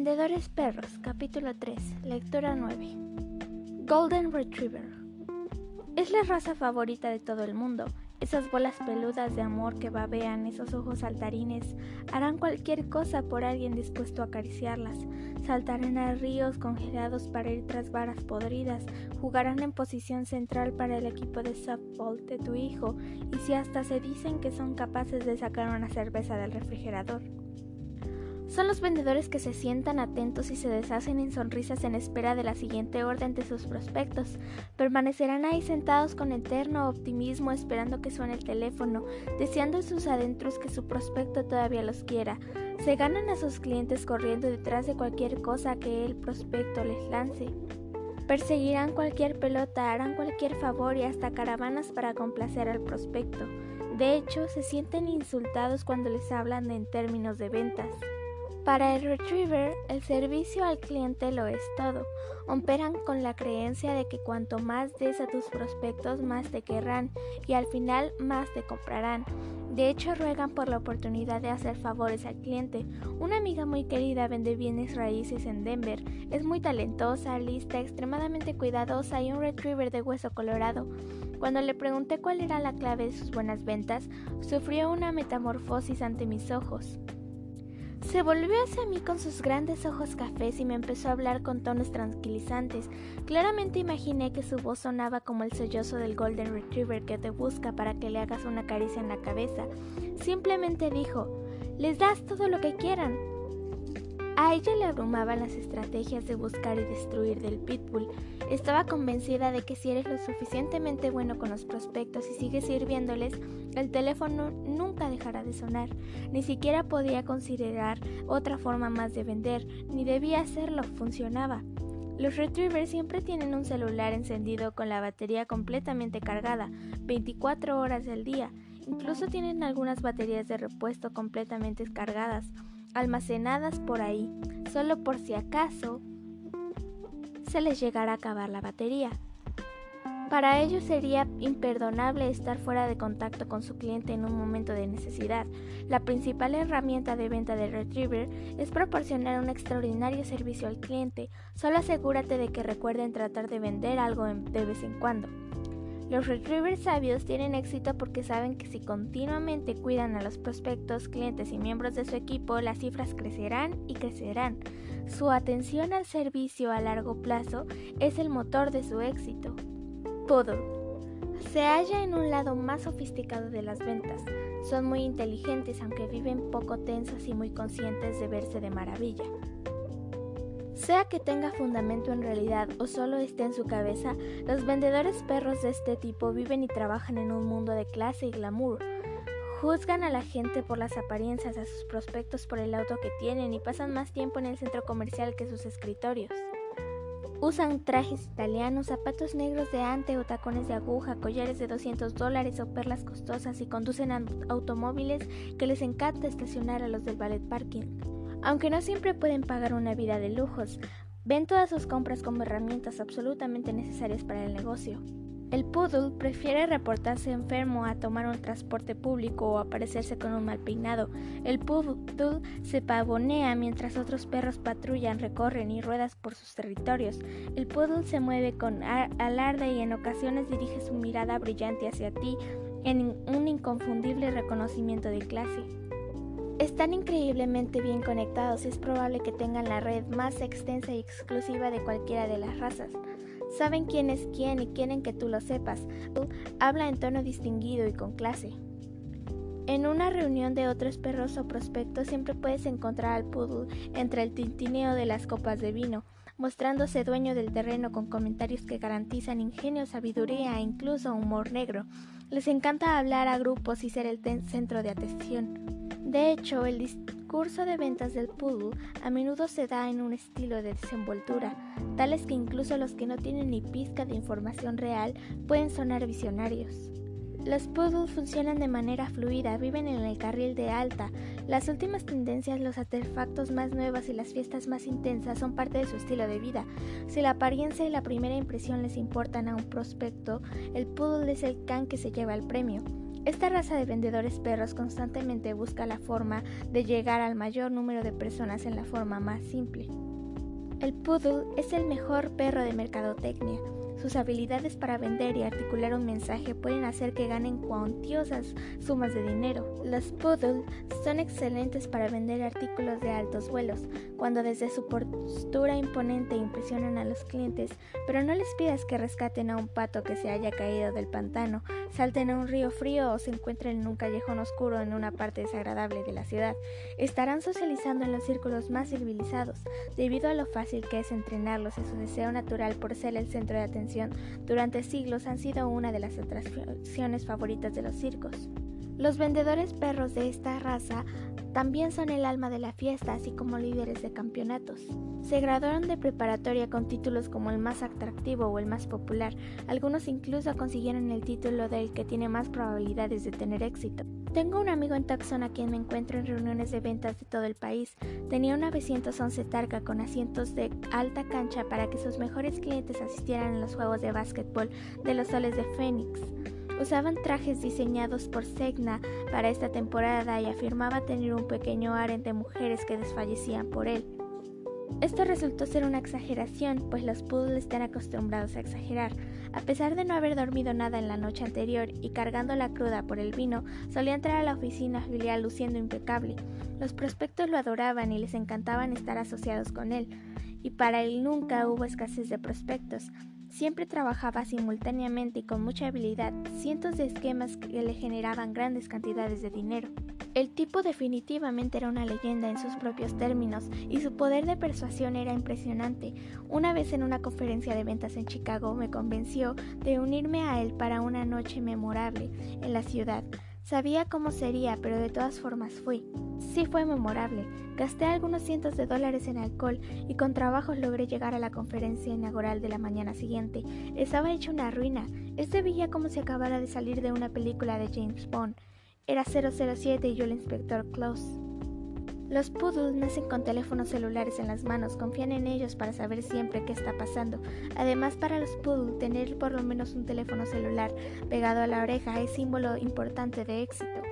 Vendedores Perros, capítulo 3, lectura 9. Golden Retriever. Es la raza favorita de todo el mundo. Esas bolas peludas de amor que babean, esos ojos saltarines, harán cualquier cosa por alguien dispuesto a acariciarlas. Saltarán a ríos congelados para ir tras varas podridas, jugarán en posición central para el equipo de softball de tu hijo, y si hasta se dicen que son capaces de sacar una cerveza del refrigerador. Son los vendedores que se sientan atentos y se deshacen en sonrisas en espera de la siguiente orden de sus prospectos. Permanecerán ahí sentados con eterno optimismo esperando que suene el teléfono, deseando en sus adentros que su prospecto todavía los quiera. Se ganan a sus clientes corriendo detrás de cualquier cosa que el prospecto les lance. Perseguirán cualquier pelota, harán cualquier favor y hasta caravanas para complacer al prospecto. De hecho, se sienten insultados cuando les hablan en términos de ventas. Para el retriever, el servicio al cliente lo es todo. Operan con la creencia de que cuanto más des a tus prospectos, más te querrán y al final más te comprarán. De hecho, ruegan por la oportunidad de hacer favores al cliente. Una amiga muy querida vende bienes raíces en Denver. Es muy talentosa, lista, extremadamente cuidadosa y un retriever de hueso colorado. Cuando le pregunté cuál era la clave de sus buenas ventas, sufrió una metamorfosis ante mis ojos. Se volvió hacia mí con sus grandes ojos cafés y me empezó a hablar con tonos tranquilizantes. Claramente imaginé que su voz sonaba como el sollozo del Golden Retriever que te busca para que le hagas una caricia en la cabeza. Simplemente dijo, les das todo lo que quieran. A ella le abrumaban las estrategias de buscar y destruir del pitbull. Estaba convencida de que si eres lo suficientemente bueno con los prospectos y sigues sirviéndoles, el teléfono nunca dejará de sonar. Ni siquiera podía considerar otra forma más de vender, ni debía hacerlo, funcionaba. Los retrievers siempre tienen un celular encendido con la batería completamente cargada, 24 horas del día. Incluso tienen algunas baterías de repuesto completamente cargadas almacenadas por ahí, solo por si acaso se les llegara a acabar la batería. Para ellos sería imperdonable estar fuera de contacto con su cliente en un momento de necesidad. La principal herramienta de venta de Retriever es proporcionar un extraordinario servicio al cliente. Solo asegúrate de que recuerden tratar de vender algo de vez en cuando. Los retrievers sabios tienen éxito porque saben que si continuamente cuidan a los prospectos, clientes y miembros de su equipo, las cifras crecerán y crecerán. Su atención al servicio a largo plazo es el motor de su éxito. Poodle se halla en un lado más sofisticado de las ventas. Son muy inteligentes aunque viven poco tensos y muy conscientes de verse de maravilla. Sea que tenga fundamento en realidad o solo esté en su cabeza, los vendedores perros de este tipo viven y trabajan en un mundo de clase y glamour. Juzgan a la gente por las apariencias, a sus prospectos por el auto que tienen y pasan más tiempo en el centro comercial que sus escritorios. Usan trajes italianos, zapatos negros de ante o tacones de aguja, collares de 200 dólares o perlas costosas y conducen automóviles que les encanta estacionar a los del ballet parking. Aunque no siempre pueden pagar una vida de lujos, ven todas sus compras como herramientas absolutamente necesarias para el negocio. El poodle prefiere reportarse enfermo a tomar un transporte público o aparecerse con un mal peinado. El poodle se pavonea mientras otros perros patrullan, recorren y ruedas por sus territorios. El poodle se mueve con alarde y en ocasiones dirige su mirada brillante hacia ti en un inconfundible reconocimiento de clase. Están increíblemente bien conectados y es probable que tengan la red más extensa y exclusiva de cualquiera de las razas. Saben quién es quién y quieren que tú lo sepas. Habla en tono distinguido y con clase. En una reunión de otros perros o prospectos siempre puedes encontrar al poodle entre el tintineo de las copas de vino, mostrándose dueño del terreno con comentarios que garantizan ingenio, sabiduría e incluso humor negro. Les encanta hablar a grupos y ser el centro de atención. De hecho, el discurso de ventas del poodle a menudo se da en un estilo de desenvoltura, tales que incluso los que no tienen ni pizca de información real pueden sonar visionarios. Los poodles funcionan de manera fluida, viven en el carril de alta. Las últimas tendencias, los artefactos más nuevos y las fiestas más intensas son parte de su estilo de vida. Si la apariencia y la primera impresión les importan a un prospecto, el poodle es el can que se lleva el premio. Esta raza de vendedores perros constantemente busca la forma de llegar al mayor número de personas en la forma más simple. El poodle es el mejor perro de mercadotecnia sus habilidades para vender y articular un mensaje pueden hacer que ganen cuantiosas sumas de dinero. Los poodle son excelentes para vender artículos de altos vuelos, cuando desde su postura imponente impresionan a los clientes, pero no les pidas que rescaten a un pato que se haya caído del pantano, salten a un río frío o se encuentren en un callejón oscuro en una parte desagradable de la ciudad. Estarán socializando en los círculos más civilizados, debido a lo fácil que es entrenarlos y su deseo natural por ser el centro de atención durante siglos han sido una de las atracciones favoritas de los circos. Los vendedores perros de esta raza también son el alma de la fiesta, así como líderes de campeonatos. Se graduaron de preparatoria con títulos como el más atractivo o el más popular. Algunos incluso consiguieron el título del que tiene más probabilidades de tener éxito. Tengo un amigo en Tucson a quien me encuentro en reuniones de ventas de todo el país. Tenía una 911 Targa con asientos de alta cancha para que sus mejores clientes asistieran a los juegos de básquetbol de los soles de Phoenix. Usaban trajes diseñados por Segna para esta temporada y afirmaba tener un pequeño harén de mujeres que desfallecían por él. Esto resultó ser una exageración, pues los poodles están acostumbrados a exagerar. A pesar de no haber dormido nada en la noche anterior y cargando la cruda por el vino, solía entrar a la oficina filial luciendo impecable. Los prospectos lo adoraban y les encantaban estar asociados con él, y para él nunca hubo escasez de prospectos. Siempre trabajaba simultáneamente y con mucha habilidad cientos de esquemas que le generaban grandes cantidades de dinero. El tipo definitivamente era una leyenda en sus propios términos y su poder de persuasión era impresionante. Una vez en una conferencia de ventas en Chicago me convenció de unirme a él para una noche memorable en la ciudad. Sabía cómo sería, pero de todas formas fui. Sí fue memorable. Gasté algunos cientos de dólares en alcohol y con trabajos logré llegar a la conferencia inaugural de la mañana siguiente. Estaba hecho una ruina. Este veía como si acabara de salir de una película de James Bond. Era 007 y yo el inspector Close. Los poodles nacen con teléfonos celulares en las manos, confían en ellos para saber siempre qué está pasando. Además, para los poodles, tener por lo menos un teléfono celular pegado a la oreja es símbolo importante de éxito.